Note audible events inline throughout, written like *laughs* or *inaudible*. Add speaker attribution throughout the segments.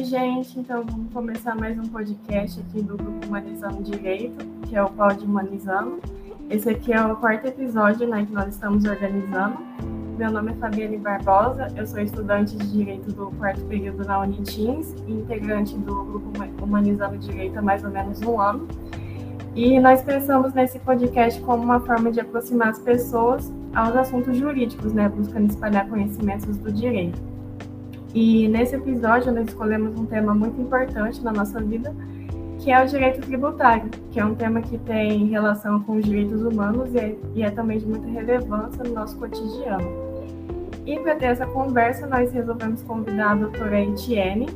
Speaker 1: Oi, gente. Então, vamos começar mais um podcast aqui do Grupo Humanizando Direito, que é o Pod Humanizando. Esse aqui é o quarto episódio né, que nós estamos organizando. Meu nome é Fabiane Barbosa, eu sou estudante de Direito do quarto período na Unitins e integrante do Grupo Humanizando Direito há mais ou menos um ano. E nós pensamos nesse podcast como uma forma de aproximar as pessoas aos assuntos jurídicos, né, buscando espalhar conhecimentos do direito. E nesse episódio nós escolhemos um tema muito importante na nossa vida, que é o direito tributário, que é um tema que tem relação com os direitos humanos e é, e é também de muita relevância no nosso cotidiano. E para ter essa conversa, nós resolvemos convidar a doutora Etienne,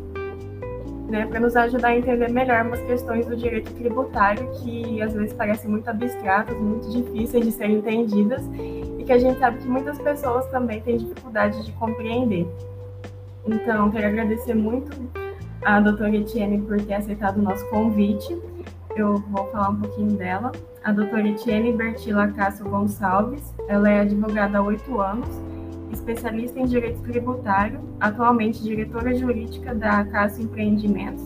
Speaker 1: né, para nos ajudar a entender melhor umas questões do direito tributário que às vezes parecem muito abstratas, muito difíceis de serem entendidas e que a gente sabe que muitas pessoas também têm dificuldade de compreender. Então, quero agradecer muito a doutora Etienne por ter aceitado o nosso convite. Eu vou falar um pouquinho dela. A doutora Etienne Bertila Cássio Gonçalves, ela é advogada há oito anos, especialista em direito tributário, atualmente diretora jurídica da Cássio Empreendimentos,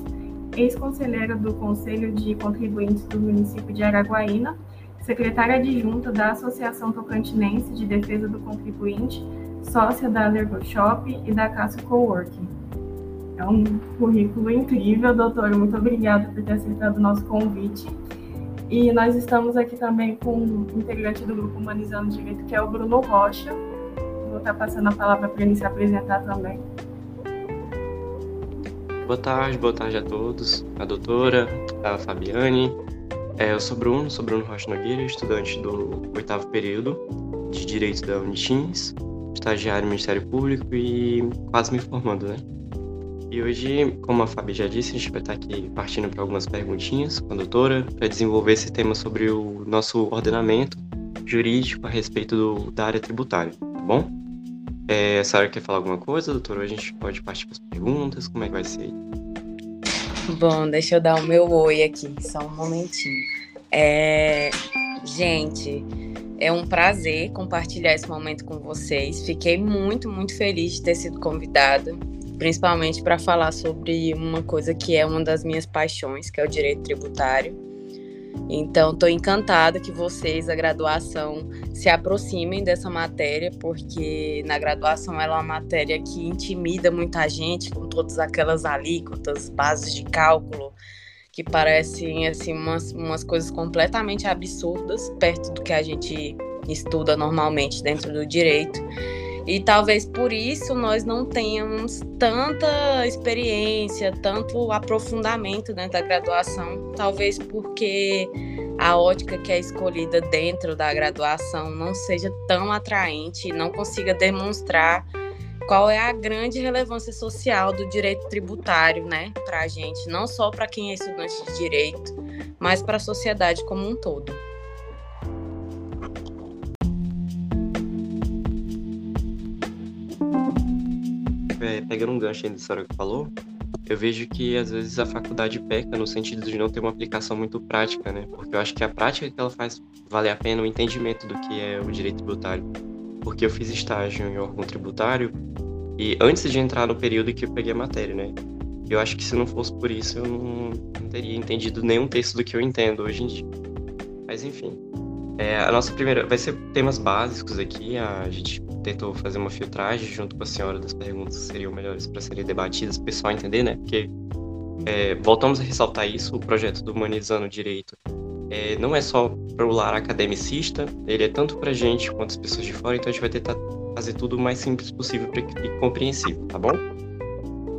Speaker 1: ex-conselheira do Conselho de Contribuintes do município de Araguaína, secretária adjunta da Associação Tocantinense de Defesa do Contribuinte, sócia da Lergo Shop e da Cássio Coworking. É um currículo incrível, doutora. Muito obrigada por ter aceitado o nosso convite. E nós estamos aqui também com um integrante do grupo Humanizando Direito, que é o Bruno Rocha. Vou estar passando a palavra para ele se apresentar também.
Speaker 2: Boa tarde, boa tarde a todos. A doutora, a Fabiane. É, eu sou Bruno, sou Bruno Rocha Nogueira, estudante do oitavo período de Direito da Unitins estagiário no Ministério Público e quase me formando, né? E hoje, como a Fabi já disse, a gente vai estar aqui partindo para algumas perguntinhas com a doutora para desenvolver esse tema sobre o nosso ordenamento jurídico a respeito do, da área tributária, tá bom? É, a senhora quer falar alguma coisa, doutora? A gente pode partir para as perguntas, como é que vai ser?
Speaker 3: Bom, deixa eu dar o meu oi aqui, só um momentinho. É... Gente, é um prazer compartilhar esse momento com vocês. Fiquei muito, muito feliz de ter sido convidada, principalmente para falar sobre uma coisa que é uma das minhas paixões, que é o direito tributário. Então, estou encantada que vocês, da graduação, se aproximem dessa matéria, porque na graduação ela é uma matéria que intimida muita gente, com todas aquelas alíquotas, bases de cálculo, que parecem assim umas, umas coisas completamente absurdas perto do que a gente estuda normalmente dentro do direito. E talvez por isso nós não tenhamos tanta experiência, tanto aprofundamento dentro da graduação, talvez porque a ótica que é escolhida dentro da graduação não seja tão atraente não consiga demonstrar qual é a grande relevância social do direito tributário, né, para a gente, não só para quem é estudante de direito, mas para a sociedade como um todo.
Speaker 2: É, pegando um gancho aí da história que falou, eu vejo que às vezes a faculdade peca no sentido de não ter uma aplicação muito prática, né? Porque eu acho que a prática que ela faz vale a pena o entendimento do que é o direito tributário porque eu fiz estágio em órgão tributário e antes de entrar no período que eu peguei a matéria, né? Eu acho que se não fosse por isso eu não, não teria entendido nenhum texto do que eu entendo hoje em dia. Mas enfim, é, a nossa primeira vai ser temas básicos aqui. A gente tentou fazer uma filtragem junto com a senhora das perguntas que seriam melhores para serem debatidas, para o pessoal entender, né? Porque é, voltamos a ressaltar isso, o projeto do Humanizando Direito é, não é só para o lar academicista, ele é tanto para gente quanto as pessoas de fora, então a gente vai tentar fazer tudo o mais simples possível fique compreensível, tá bom?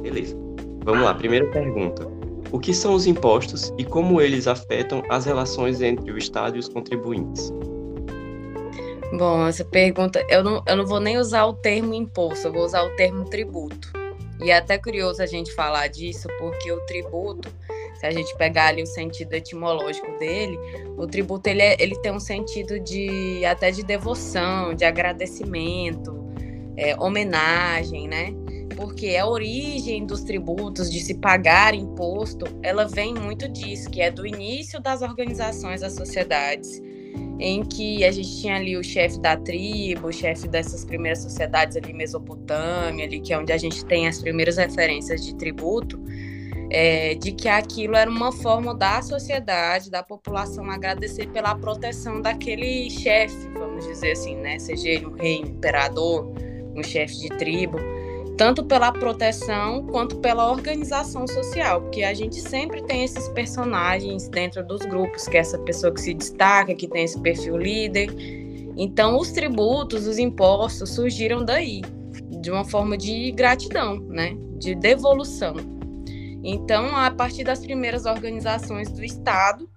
Speaker 2: Beleza. Vamos lá, primeira pergunta. O que são os impostos e como eles afetam as relações entre o Estado e os contribuintes?
Speaker 3: Bom, essa pergunta, eu não, eu não vou nem usar o termo imposto, eu vou usar o termo tributo. E é até curioso a gente falar disso, porque o tributo se a gente pegar ali o sentido etimológico dele, o tributo ele, é, ele tem um sentido de até de devoção, de agradecimento, é, homenagem, né? Porque a origem dos tributos, de se pagar imposto, ela vem muito disso, que é do início das organizações das sociedades, em que a gente tinha ali o chefe da tribo, o chefe dessas primeiras sociedades ali Mesopotâmia, ali que é onde a gente tem as primeiras referências de tributo, é, de que aquilo era uma forma da sociedade, da população agradecer pela proteção daquele chefe, vamos dizer assim, né? Seja ele um rei, um imperador, um chefe de tribo, tanto pela proteção quanto pela organização social, porque a gente sempre tem esses personagens dentro dos grupos, que é essa pessoa que se destaca, que tem esse perfil líder. Então, os tributos, os impostos surgiram daí, de uma forma de gratidão, né? De devolução. Então, a partir das primeiras organizações do Estado,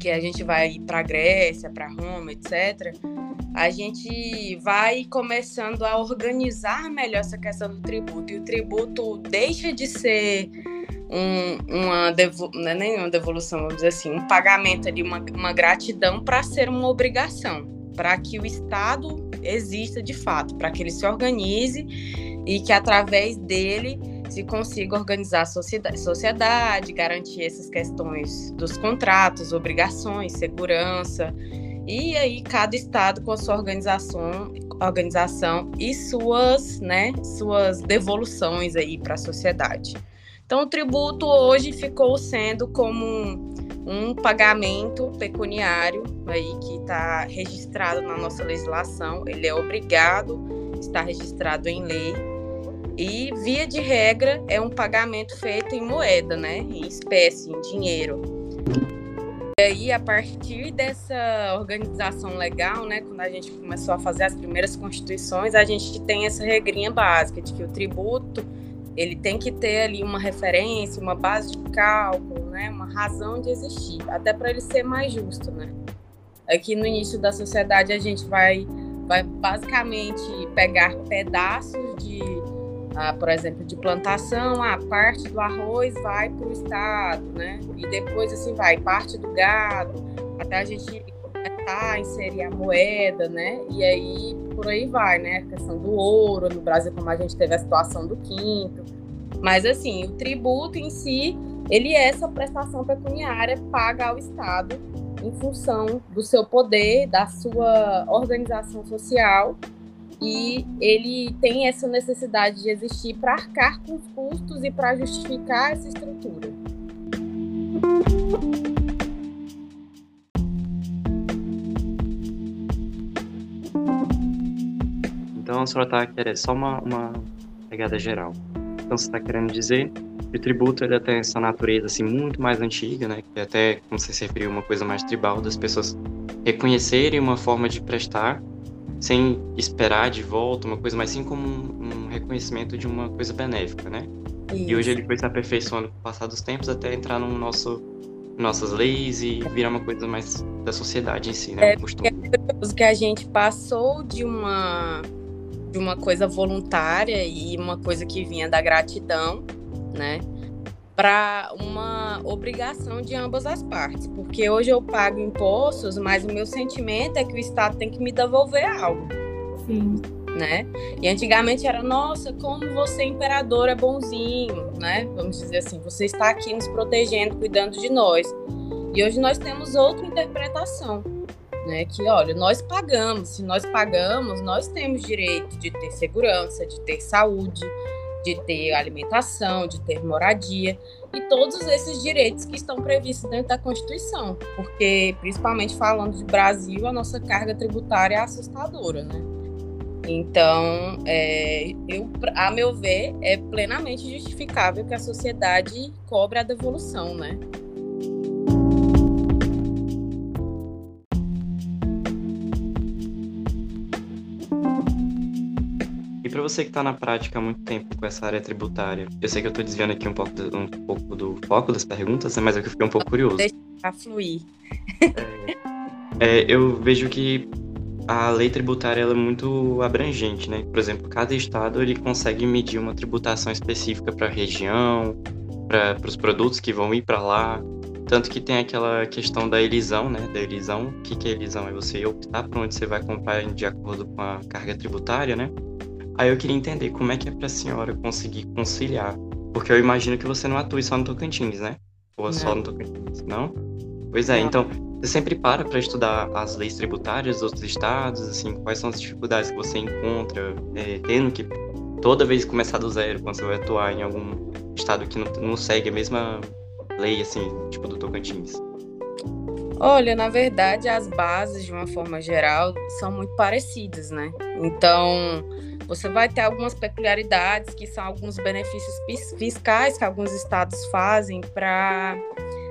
Speaker 3: que a gente vai para a Grécia, para Roma, etc., a gente vai começando a organizar melhor essa questão do tributo. E o tributo deixa de ser um, uma, devo, não é nem uma devolução, vamos dizer assim, um pagamento ali, uma, uma gratidão para ser uma obrigação, para que o Estado exista de fato, para que ele se organize e que através dele se consiga organizar a sociedade, sociedade, garantir essas questões dos contratos, obrigações, segurança. E aí cada estado com a sua organização, organização e suas, né, suas devoluções aí para a sociedade. Então o tributo hoje ficou sendo como um, um pagamento pecuniário aí que está registrado na nossa legislação. Ele é obrigado, está registrado em lei e, via de regra, é um pagamento feito em moeda, né? Em espécie, em dinheiro. E aí, a partir dessa organização legal, né, quando a gente começou a fazer as primeiras constituições, a gente tem essa regrinha básica de que o tributo ele tem que ter ali uma referência, uma base de cálculo, né, uma razão de existir, até para ele ser mais justo, né? Aqui no início da sociedade a gente vai, vai basicamente pegar pedaços de ah, por exemplo, de plantação, a parte do arroz vai para o estado, né? E depois assim vai parte do gado, até a gente começar a inserir a moeda, né? E aí por aí vai, né? A questão do ouro no Brasil, como a gente teve a situação do quinto. Mas assim, o tributo em si, ele é essa prestação pecuniária paga ao Estado em função do seu poder, da sua organização social e ele tem essa necessidade de existir para arcar com os custos e para justificar essa estrutura.
Speaker 2: Então a senhora está querendo só uma, uma pegada geral. Então você está querendo dizer que o tributo ele tem essa natureza assim muito mais antiga, né? Que até como você se referiu uma coisa mais tribal das pessoas reconhecerem uma forma de prestar sem esperar de volta uma coisa, mas sim como um, um reconhecimento de uma coisa benéfica, né? Isso. E hoje ele foi se aperfeiçoando com o passar dos tempos até entrar no nosso nossas leis e virar uma coisa mais da sociedade em si, né?
Speaker 3: É, um que a gente passou de uma de uma coisa voluntária e uma coisa que vinha da gratidão, né? Para uma obrigação de ambas as partes, porque hoje eu pago impostos, mas o meu sentimento é que o Estado tem que me devolver algo.
Speaker 1: Sim.
Speaker 3: Né? E antigamente era, nossa, como você, imperador, é bonzinho, né? Vamos dizer assim, você está aqui nos protegendo, cuidando de nós. E hoje nós temos outra interpretação, né? Que, olha, nós pagamos, se nós pagamos, nós temos direito de ter segurança, de ter saúde, de ter alimentação, de ter moradia e todos esses direitos que estão previstos dentro da Constituição, porque principalmente falando de Brasil, a nossa carga tributária é assustadora, né? Então, é, eu, a meu ver, é plenamente justificável que a sociedade cobre a devolução, né?
Speaker 2: Você que está na prática há muito tempo com essa área tributária, eu sei que eu estou desviando aqui um pouco, do, um pouco do foco das perguntas, né, mas é que eu fiquei um pouco curioso.
Speaker 3: Deixa fluir.
Speaker 2: É, *laughs* é, eu vejo que a lei tributária é muito abrangente, né? Por exemplo, cada estado ele consegue medir uma tributação específica para a região, para os produtos que vão ir para lá. Tanto que tem aquela questão da elisão, né? Da elisão. O que, que é elisão? É você optar por onde você vai comprar de acordo com a carga tributária, né? Aí eu queria entender como é que é para a senhora conseguir conciliar, porque eu imagino que você não atue só no Tocantins, né? Ou não. só no Tocantins, não? Pois é, não. então você sempre para para estudar as leis tributárias dos outros estados, assim, quais são as dificuldades que você encontra, é, tendo que toda vez começar do zero quando você vai atuar em algum estado que não, não segue a mesma lei, assim, tipo do Tocantins?
Speaker 3: Olha, na verdade, as bases, de uma forma geral, são muito parecidas, né? Então, você vai ter algumas peculiaridades, que são alguns benefícios fiscais que alguns estados fazem para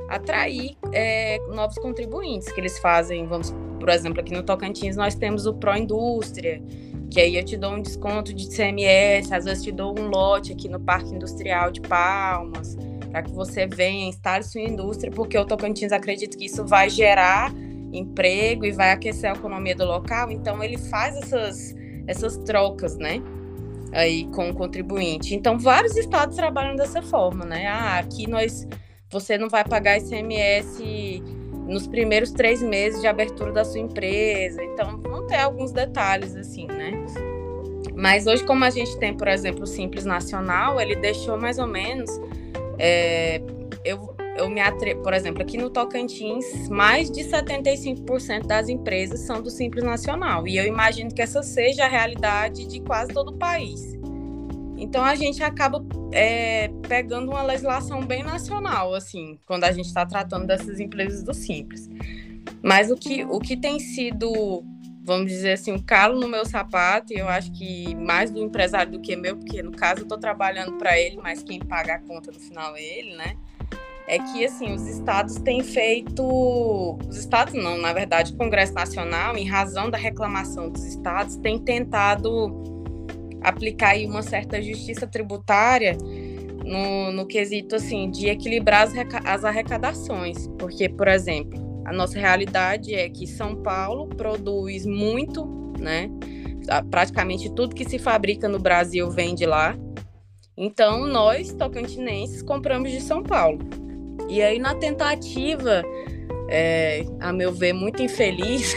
Speaker 3: atrair é, novos contribuintes, que eles fazem, vamos, por exemplo, aqui no Tocantins nós temos o Pro Indústria, que aí eu te dou um desconto de CMS, às vezes te dou um lote aqui no Parque Industrial de Palmas, para que você venha, instale sua indústria, porque o Tocantins acredita que isso vai gerar emprego e vai aquecer a economia do local, então ele faz essas, essas trocas, né? Aí com o contribuinte. Então, vários estados trabalham dessa forma, né? Ah, aqui nós você não vai pagar ICMS nos primeiros três meses de abertura da sua empresa. Então, vão ter alguns detalhes assim, né? Mas hoje, como a gente tem, por exemplo, o Simples Nacional, ele deixou mais ou menos é, eu, eu me atrevo, por exemplo, aqui no Tocantins, mais de 75% das empresas são do Simples Nacional. E eu imagino que essa seja a realidade de quase todo o país. Então a gente acaba é, pegando uma legislação bem nacional, assim, quando a gente está tratando dessas empresas do Simples. Mas o que, o que tem sido vamos dizer assim, um calo no meu sapato, e eu acho que mais do empresário do que meu, porque no caso eu estou trabalhando para ele, mas quem paga a conta no final é ele, né? É que assim, os estados têm feito, os estados não, na verdade, o Congresso Nacional, em razão da reclamação dos estados, tem tentado aplicar aí uma certa justiça tributária no, no quesito assim de equilibrar as, as arrecadações, porque, por exemplo, a nossa realidade é que São Paulo produz muito, né? Praticamente tudo que se fabrica no Brasil vem de lá. Então, nós, tocantinenses, compramos de São Paulo. E aí, na tentativa, é, a meu ver, muito infeliz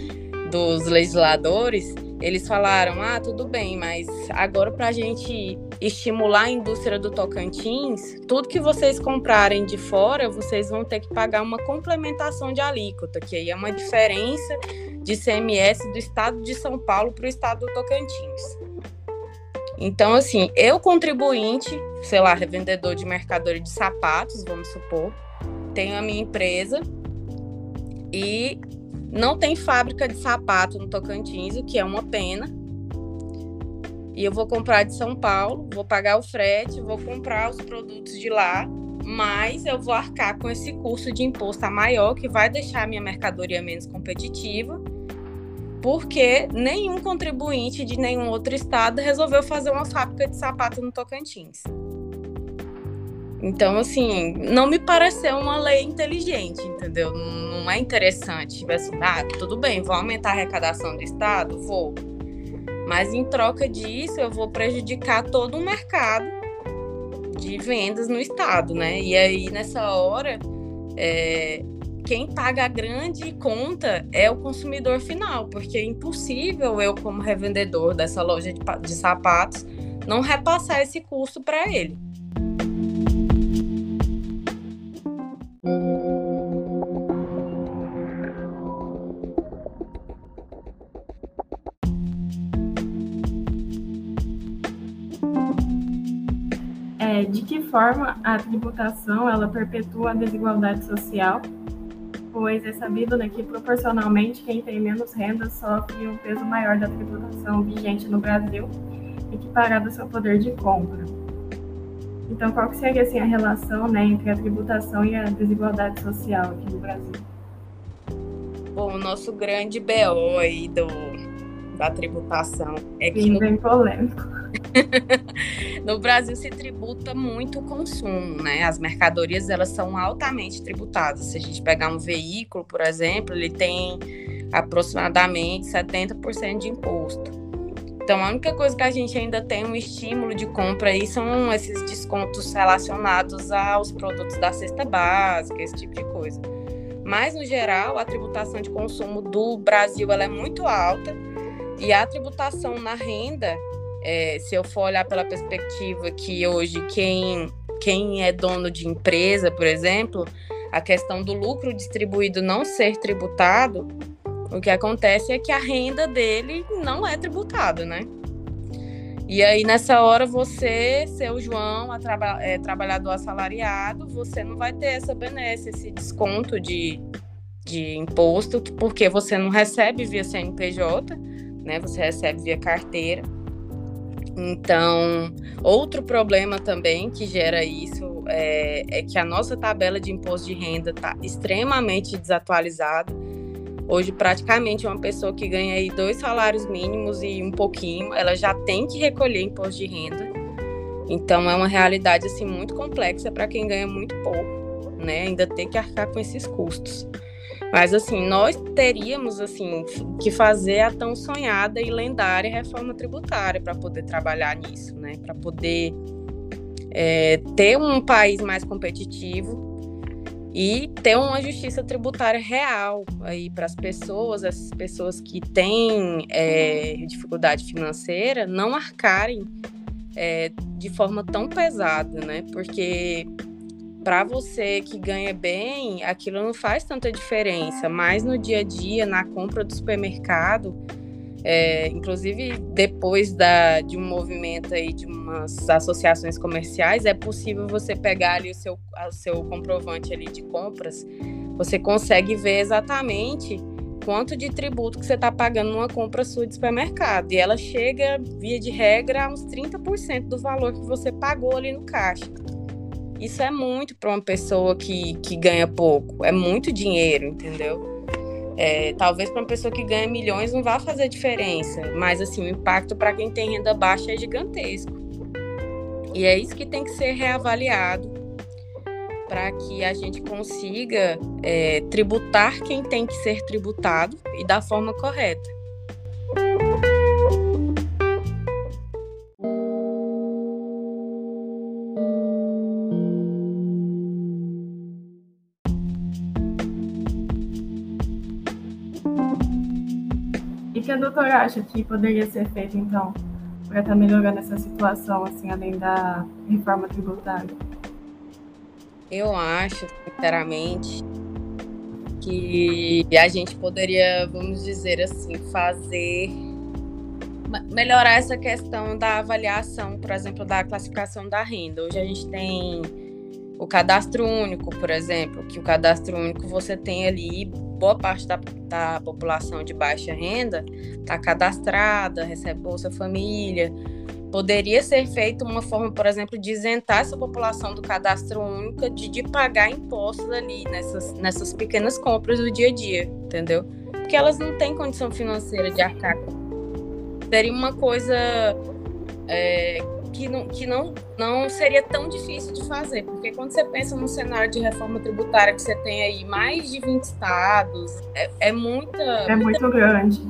Speaker 3: *laughs* dos legisladores, eles falaram: ah, tudo bem, mas agora para a gente estimular a indústria do Tocantins, tudo que vocês comprarem de fora, vocês vão ter que pagar uma complementação de alíquota, que aí é uma diferença de CMS do estado de São Paulo para o estado do Tocantins. Então, assim, eu contribuinte, sei lá, revendedor de mercadoria de sapatos, vamos supor, tenho a minha empresa e não tem fábrica de sapato no Tocantins, o que é uma pena. E eu vou comprar de São Paulo, vou pagar o frete, vou comprar os produtos de lá, mas eu vou arcar com esse custo de imposto a maior, que vai deixar a minha mercadoria menos competitiva, porque nenhum contribuinte de nenhum outro estado resolveu fazer uma fábrica de sapato no Tocantins. Então, assim, não me pareceu uma lei inteligente, entendeu? Não é interessante. Tipo assim, ah, tudo bem, vou aumentar a arrecadação do Estado? Vou. Mas em troca disso, eu vou prejudicar todo o mercado de vendas no Estado, né? E aí, nessa hora, é, quem paga a grande conta é o consumidor final, porque é impossível eu, como revendedor dessa loja de, de sapatos, não repassar esse custo para ele.
Speaker 1: É, de que forma a tributação ela perpetua a desigualdade social? Pois é sabido né, que proporcionalmente quem tem menos renda sofre um peso maior da tributação vigente no Brasil, equiparado ao seu poder de compra. Então, qual que seria assim, a relação né, entre a tributação e a desigualdade social aqui no Brasil?
Speaker 3: Bom, o nosso grande BO aí do, da tributação é que.
Speaker 1: Sim, no... bem polêmico. *laughs*
Speaker 3: no Brasil se tributa muito o consumo, né? As mercadorias elas são altamente tributadas. Se a gente pegar um veículo, por exemplo, ele tem aproximadamente 70% de imposto. Então, a única coisa que a gente ainda tem um estímulo de compra aí são esses descontos relacionados aos produtos da cesta básica, esse tipo de coisa. Mas, no geral, a tributação de consumo do Brasil ela é muito alta e a tributação na renda, é, se eu for olhar pela perspectiva que hoje quem, quem é dono de empresa, por exemplo, a questão do lucro distribuído não ser tributado, o que acontece é que a renda dele não é tributada, né? E aí, nessa hora, você, seu João, traba é, trabalhador assalariado, você não vai ter essa benesse, esse desconto de, de imposto, porque você não recebe via CNPJ, né? Você recebe via carteira. Então, outro problema também que gera isso é, é que a nossa tabela de imposto de renda está extremamente desatualizada Hoje, praticamente, uma pessoa que ganha aí dois salários mínimos e um pouquinho, ela já tem que recolher imposto de renda. Então, é uma realidade assim muito complexa para quem ganha muito pouco, né? Ainda ter que arcar com esses custos. Mas assim, nós teríamos assim que fazer a tão sonhada e lendária reforma tributária para poder trabalhar nisso, né? Para poder é, ter um país mais competitivo e ter uma justiça tributária real aí para as pessoas, essas pessoas que têm é, dificuldade financeira, não arcarem é, de forma tão pesada, né? Porque para você que ganha bem, aquilo não faz tanta diferença, mas no dia a dia, na compra do supermercado, é, inclusive, depois da, de um movimento aí de umas associações comerciais, é possível você pegar ali o seu, o seu comprovante ali de compras, você consegue ver exatamente quanto de tributo que você está pagando numa compra sua de supermercado. E ela chega, via de regra, a uns 30% do valor que você pagou ali no caixa. Isso é muito para uma pessoa que, que ganha pouco, é muito dinheiro, entendeu? É, talvez para uma pessoa que ganha milhões não vá fazer diferença, mas assim, o impacto para quem tem renda baixa é gigantesco. E é isso que tem que ser reavaliado para que a gente consiga é, tributar quem tem que ser tributado e da forma correta.
Speaker 1: Que a doutora acha que poderia ser feito, então, para estar tá melhorando essa situação, assim, além da reforma tributária?
Speaker 3: Eu acho, sinceramente, que a gente poderia, vamos dizer assim, fazer melhorar essa questão da avaliação, por exemplo, da classificação da renda. Hoje a gente tem o cadastro único, por exemplo, que o cadastro único você tem ali boa parte da, da população de baixa renda está cadastrada, recebe Bolsa Família. Poderia ser feita uma forma, por exemplo, de isentar essa população do cadastro único de, de pagar impostos ali nessas, nessas pequenas compras do dia a dia, entendeu? Porque elas não têm condição financeira de arcar. Seria uma coisa é, que, não, que não, não seria tão difícil de fazer, porque quando você pensa num cenário de reforma tributária que você tem aí mais de 20 estados, é, é muita.
Speaker 1: É
Speaker 3: muita...
Speaker 1: muito grande.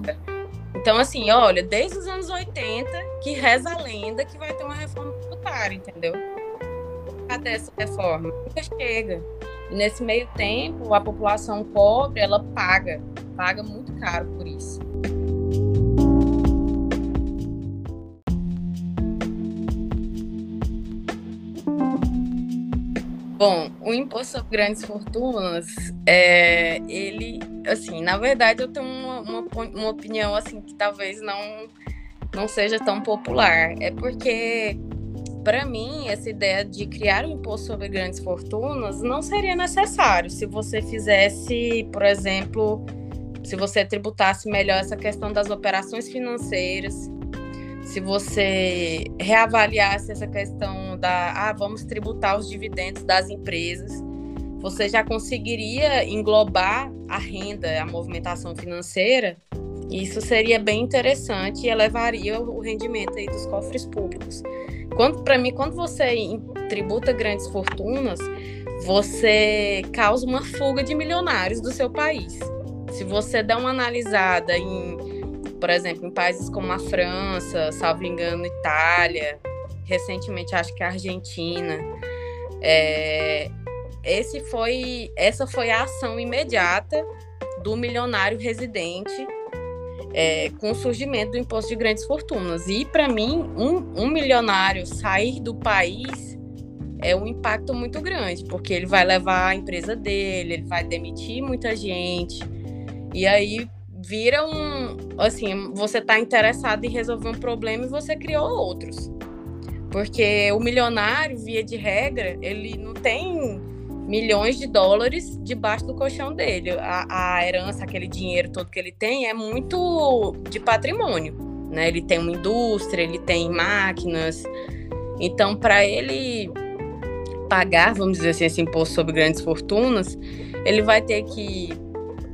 Speaker 3: Então, assim, olha, desde os anos 80 que reza a lenda que vai ter uma reforma tributária, entendeu? Cadê essa reforma? Nunca chega. E nesse meio tempo, a população pobre, ela paga, paga muito caro por isso. Bom, o imposto sobre grandes fortunas, é, ele, assim, na verdade eu tenho uma, uma, uma, opinião, assim, que talvez não, não seja tão popular. É porque, para mim, essa ideia de criar um imposto sobre grandes fortunas não seria necessário se você fizesse, por exemplo, se você tributasse melhor essa questão das operações financeiras, se você reavaliasse essa questão da, ah, vamos tributar os dividendos das empresas, você já conseguiria englobar a renda, a movimentação financeira. Isso seria bem interessante e elevaria o rendimento aí dos cofres públicos. Quando para mim, quando você tributa grandes fortunas, você causa uma fuga de milionários do seu país. Se você der uma analisada em por exemplo, em países como a França, salvo engano, Itália, recentemente acho que a Argentina. É, esse foi, essa foi a ação imediata do milionário residente é, com o surgimento do imposto de grandes fortunas. E, para mim, um, um milionário sair do país é um impacto muito grande, porque ele vai levar a empresa dele, ele vai demitir muita gente. E aí vira um. Assim, você está interessado em resolver um problema e você criou outros. Porque o milionário, via de regra, ele não tem milhões de dólares debaixo do colchão dele. A, a herança, aquele dinheiro todo que ele tem, é muito de patrimônio. Né? Ele tem uma indústria, ele tem máquinas. Então, para ele pagar, vamos dizer assim, esse imposto sobre grandes fortunas, ele vai ter que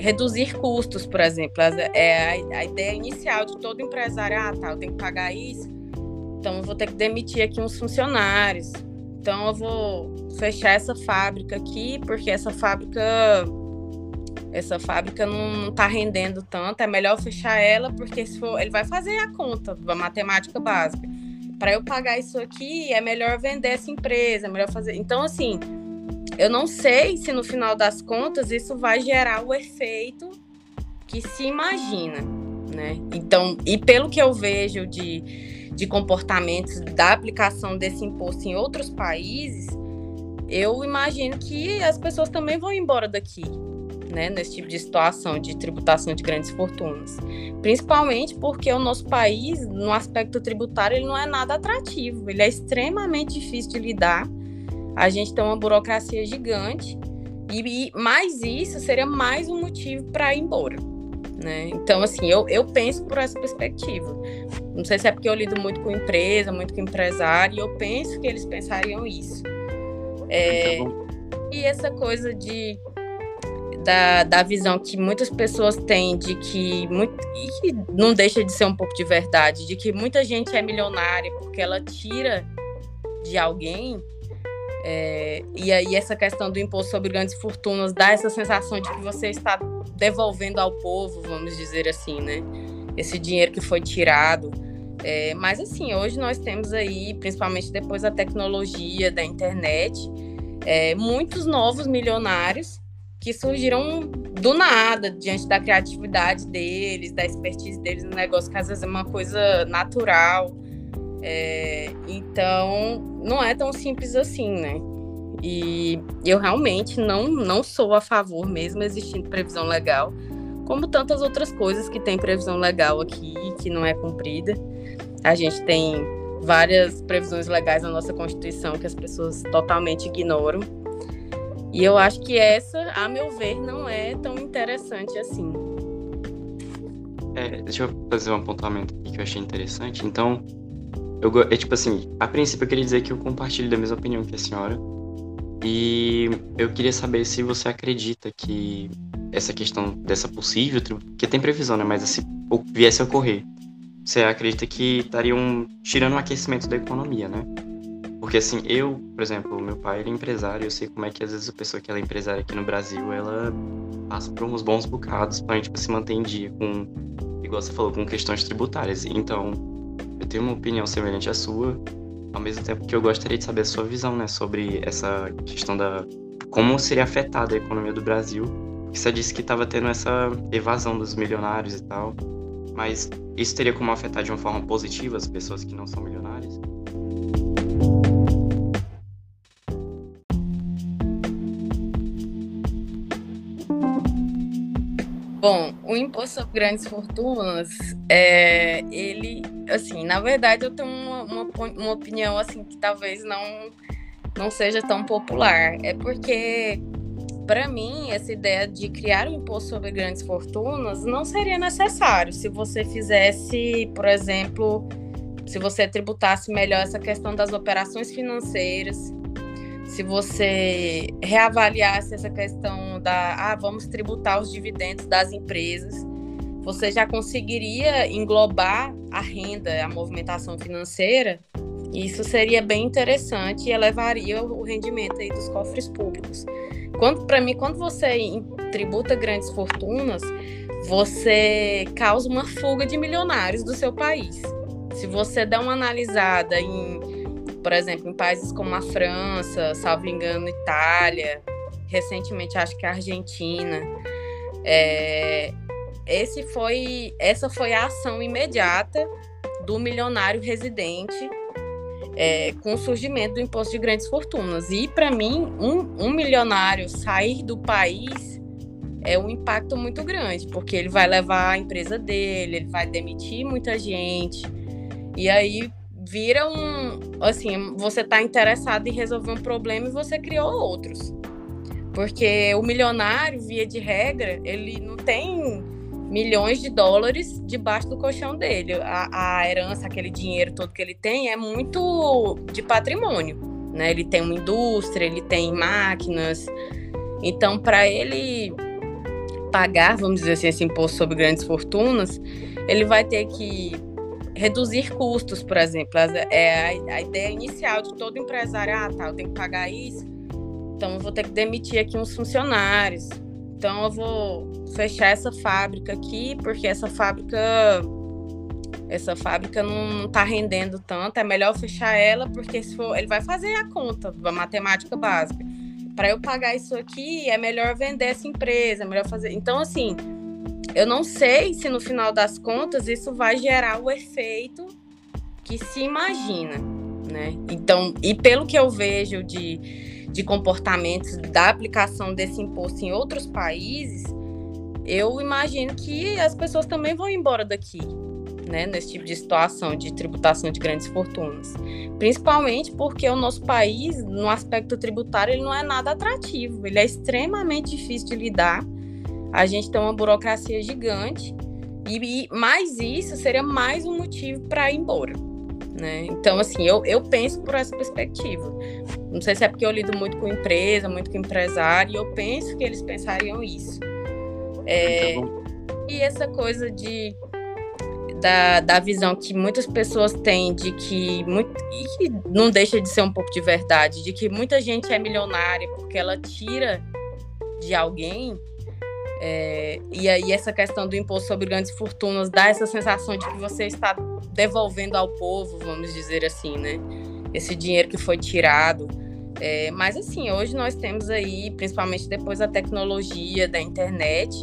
Speaker 3: reduzir custos, por exemplo. É a, a ideia inicial de todo empresário, ah, tá, eu tenho que pagar isso, então eu vou ter que demitir aqui uns funcionários. Então eu vou fechar essa fábrica aqui, porque essa fábrica essa fábrica não está rendendo tanto, é melhor fechar ela, porque se for, ele vai fazer a conta da matemática básica. Para eu pagar isso aqui, é melhor vender essa empresa, é melhor fazer. Então, assim, eu não sei se no final das contas isso vai gerar o efeito que se imagina, né? Então, e pelo que eu vejo de, de comportamentos da aplicação desse imposto em outros países, eu imagino que as pessoas também vão embora daqui, né, nesse tipo de situação de tributação de grandes fortunas. Principalmente porque o nosso país, no aspecto tributário, ele não é nada atrativo, ele é extremamente difícil de lidar a gente tem uma burocracia gigante e, e mais isso seria mais um motivo para ir embora. Né? Então, assim, eu, eu penso por essa perspectiva. Não sei se é porque eu lido muito com empresa, muito com empresário, e eu penso que eles pensariam isso. É, e essa coisa de da, da visão que muitas pessoas têm de que muito, e que não deixa de ser um pouco de verdade, de que muita gente é milionária porque ela tira de alguém, é, e aí essa questão do imposto sobre grandes fortunas dá essa sensação de que você está devolvendo ao povo, vamos dizer assim, né? Esse dinheiro que foi tirado. É, mas assim, hoje nós temos aí, principalmente depois da tecnologia, da internet, é, muitos novos milionários que surgiram do nada, diante da criatividade deles, da expertise deles no negócio, que às vezes é uma coisa natural. É, então, não é tão simples assim, né? E eu realmente não, não sou a favor, mesmo existindo previsão legal, como tantas outras coisas que tem previsão legal aqui que não é cumprida. A gente tem várias previsões legais na nossa Constituição que as pessoas totalmente ignoram. E eu acho que essa, a meu ver, não é tão interessante assim.
Speaker 2: É, deixa eu fazer um apontamento aqui que eu achei interessante. Então, eu, é tipo assim, a princípio eu queria dizer que eu compartilho da mesma opinião que a senhora. E eu queria saber se você acredita que essa questão dessa possível, que tem previsão, né? Mas se viesse a ocorrer, você acredita que estariam tirando o aquecimento da economia, né? Porque assim, eu, por exemplo, meu pai ele é empresário, eu sei como é que às vezes a pessoa que ela é empresária aqui no Brasil, ela passa por uns bons bocados pra gente tipo, se manter em dia com, igual você falou, com questões tributárias. Então, eu tenho uma opinião semelhante à sua, ao mesmo tempo que eu gostaria de saber a sua visão, né, sobre essa questão da como seria afetada a economia do Brasil. Você disse que estava tendo essa evasão dos milionários e tal, mas isso teria como afetar de uma forma positiva as pessoas que não são milionárias?
Speaker 3: Bom, o imposto sobre grandes fortunas, é, ele, assim, na verdade eu tenho uma, uma, uma, opinião, assim, que talvez não, não seja tão popular. É porque, para mim, essa ideia de criar um imposto sobre grandes fortunas não seria necessário se você fizesse, por exemplo, se você tributasse melhor essa questão das operações financeiras, se você reavaliasse essa questão da, ah, vamos tributar os dividendos das empresas, você já conseguiria englobar a renda, a movimentação financeira. Isso seria bem interessante e elevaria o rendimento aí dos cofres públicos. Quando para mim, quando você tributa grandes fortunas, você causa uma fuga de milionários do seu país. Se você der uma analisada em por exemplo, em países como a França, salvo engano, Itália, recentemente acho que a Argentina. É, esse foi, essa foi a ação imediata do milionário residente é, com o surgimento do imposto de grandes fortunas. E, para mim, um, um milionário sair do país é um impacto muito grande, porque ele vai levar a empresa dele, ele vai demitir muita gente. E aí vira um, assim, você está interessado em resolver um problema e você criou outros. Porque o milionário, via de regra, ele não tem milhões de dólares debaixo do colchão dele. A, a herança, aquele dinheiro todo que ele tem, é muito de patrimônio. Né? Ele tem uma indústria, ele tem máquinas. Então, para ele pagar, vamos dizer assim, esse imposto sobre grandes fortunas, ele vai ter que reduzir custos, por exemplo. É a, a ideia inicial de todo empresário, ah, tá, eu tenho que pagar isso, então eu vou ter que demitir aqui uns funcionários. Então eu vou fechar essa fábrica aqui, porque essa fábrica essa fábrica não está rendendo tanto, é melhor fechar ela, porque se for, ele vai fazer a conta, a matemática básica. Para eu pagar isso aqui, é melhor vender essa empresa, é melhor fazer. Então, assim, eu não sei se no final das contas isso vai gerar o efeito que se imagina, né? Então, e pelo que eu vejo de, de comportamentos da aplicação desse imposto em outros países, eu imagino que as pessoas também vão embora daqui, né, nesse tipo de situação de tributação de grandes fortunas. Principalmente porque o nosso país, no aspecto tributário, ele não é nada atrativo, ele é extremamente difícil de lidar a gente tem uma burocracia gigante e, e mais isso seria mais um motivo para ir embora. Né? Então, assim, eu, eu penso por essa perspectiva. Não sei se é porque eu lido muito com empresa, muito com empresário, e eu penso que eles pensariam isso. É, e essa coisa de da, da visão que muitas pessoas têm de que muito, e que não deixa de ser um pouco de verdade, de que muita gente é milionária porque ela tira de alguém, é, e aí essa questão do imposto sobre grandes fortunas dá essa sensação de que você está devolvendo ao povo, vamos dizer assim, né? Esse dinheiro que foi tirado. É, mas assim, hoje nós temos aí, principalmente depois da tecnologia, da internet,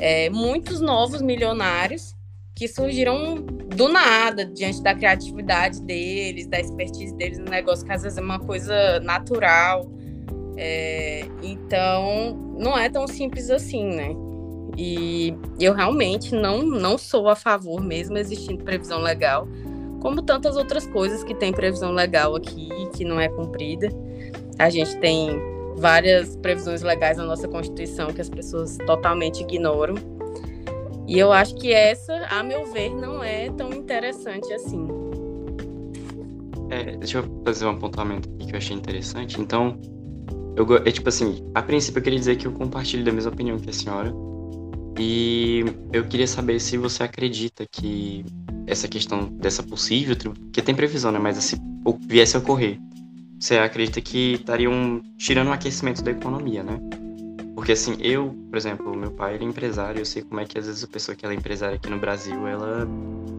Speaker 3: é, muitos novos milionários que surgiram do nada, diante da criatividade deles, da expertise deles no negócio, que às vezes é uma coisa natural. É, então, não é tão simples assim, né? E eu realmente não, não sou a favor, mesmo existindo previsão legal, como tantas outras coisas que tem previsão legal aqui que não é cumprida. A gente tem várias previsões legais na nossa Constituição que as pessoas totalmente ignoram. E eu acho que essa, a meu ver, não é tão interessante assim.
Speaker 2: É, deixa eu fazer um apontamento aqui que eu achei interessante. Então, eu, é tipo assim, a princípio eu queria dizer que eu compartilho da mesma opinião que a senhora. E eu queria saber se você acredita que essa questão dessa possível, que tem previsão, né? Mas se viesse a ocorrer, você acredita que estariam tirando o aquecimento da economia, né? Porque assim, eu, por exemplo, meu pai ele é empresário, eu sei como é que às vezes a pessoa que ela é empresária aqui no Brasil, ela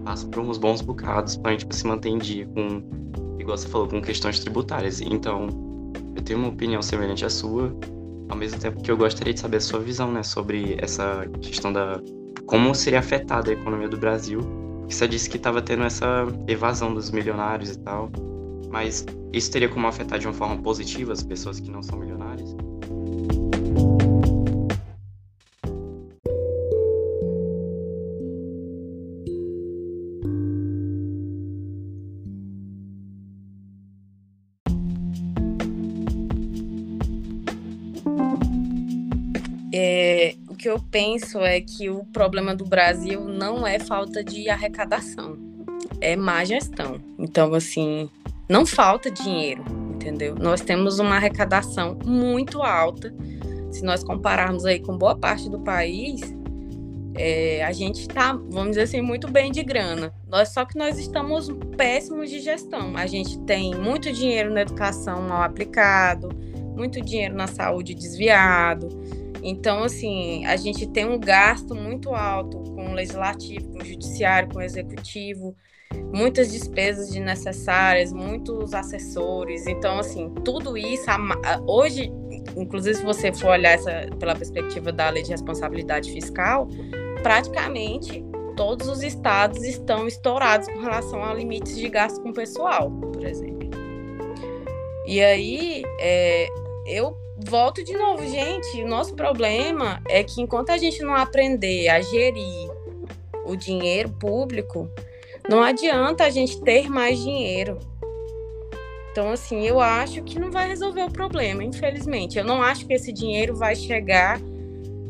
Speaker 2: passa por uns bons bocados pra gente se manter em dia com, igual você falou, com questões tributárias. Então, eu tenho uma opinião semelhante à sua, ao mesmo tempo que eu gostaria de saber a sua visão, né, sobre essa questão da como seria afetada a economia do Brasil. Você disse que estava tendo essa evasão dos milionários e tal, mas isso teria como afetar de uma forma positiva as pessoas que não são milionárias?
Speaker 3: Que eu penso é que o problema do Brasil não é falta de arrecadação, é má gestão. Então, assim, não falta dinheiro, entendeu? Nós temos uma arrecadação muito alta. Se nós compararmos aí com boa parte do país, é, a gente está, vamos dizer assim, muito bem de grana. Nós, só que nós estamos péssimos de gestão. A gente tem muito dinheiro na educação mal aplicado, muito dinheiro na saúde desviado. Então, assim, a gente tem um gasto muito alto com o legislativo, com o judiciário, com o executivo, muitas despesas desnecessárias, muitos assessores. Então, assim, tudo isso, hoje, inclusive, se você for olhar essa pela perspectiva da lei de responsabilidade fiscal, praticamente todos os estados estão estourados com relação a limites de gasto com pessoal, por exemplo. E aí, é, eu volto de novo, gente. O nosso problema é que enquanto a gente não aprender a gerir o dinheiro público, não adianta a gente ter mais dinheiro. Então, assim, eu acho que não vai resolver o problema, infelizmente. Eu não acho que esse dinheiro vai chegar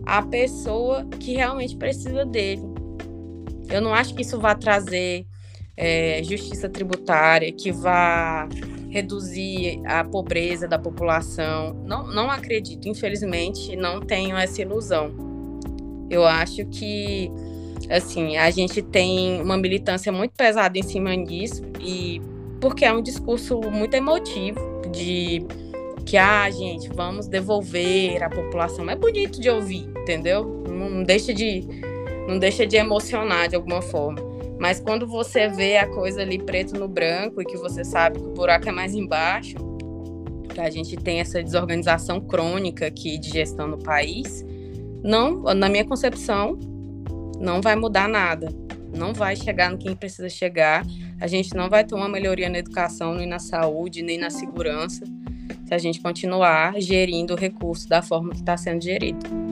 Speaker 3: à pessoa que realmente precisa dele. Eu não acho que isso vai trazer é, justiça tributária, que vá reduzir a pobreza da população. Não, não acredito, infelizmente, não tenho essa ilusão. Eu acho que assim a gente tem uma militância muito pesada em cima disso e porque é um discurso muito emotivo de que ah gente vamos devolver a população é bonito de ouvir entendeu não deixa de não deixa de emocionar de alguma forma mas quando você vê a coisa ali preto no branco e que você sabe que o buraco é mais embaixo que a gente tem essa desorganização crônica aqui de gestão no país não na minha concepção não vai mudar nada não vai chegar no quem precisa chegar. A gente não vai ter uma melhoria na educação, nem na saúde, nem na segurança, se a gente continuar gerindo o recurso da forma que está sendo gerido.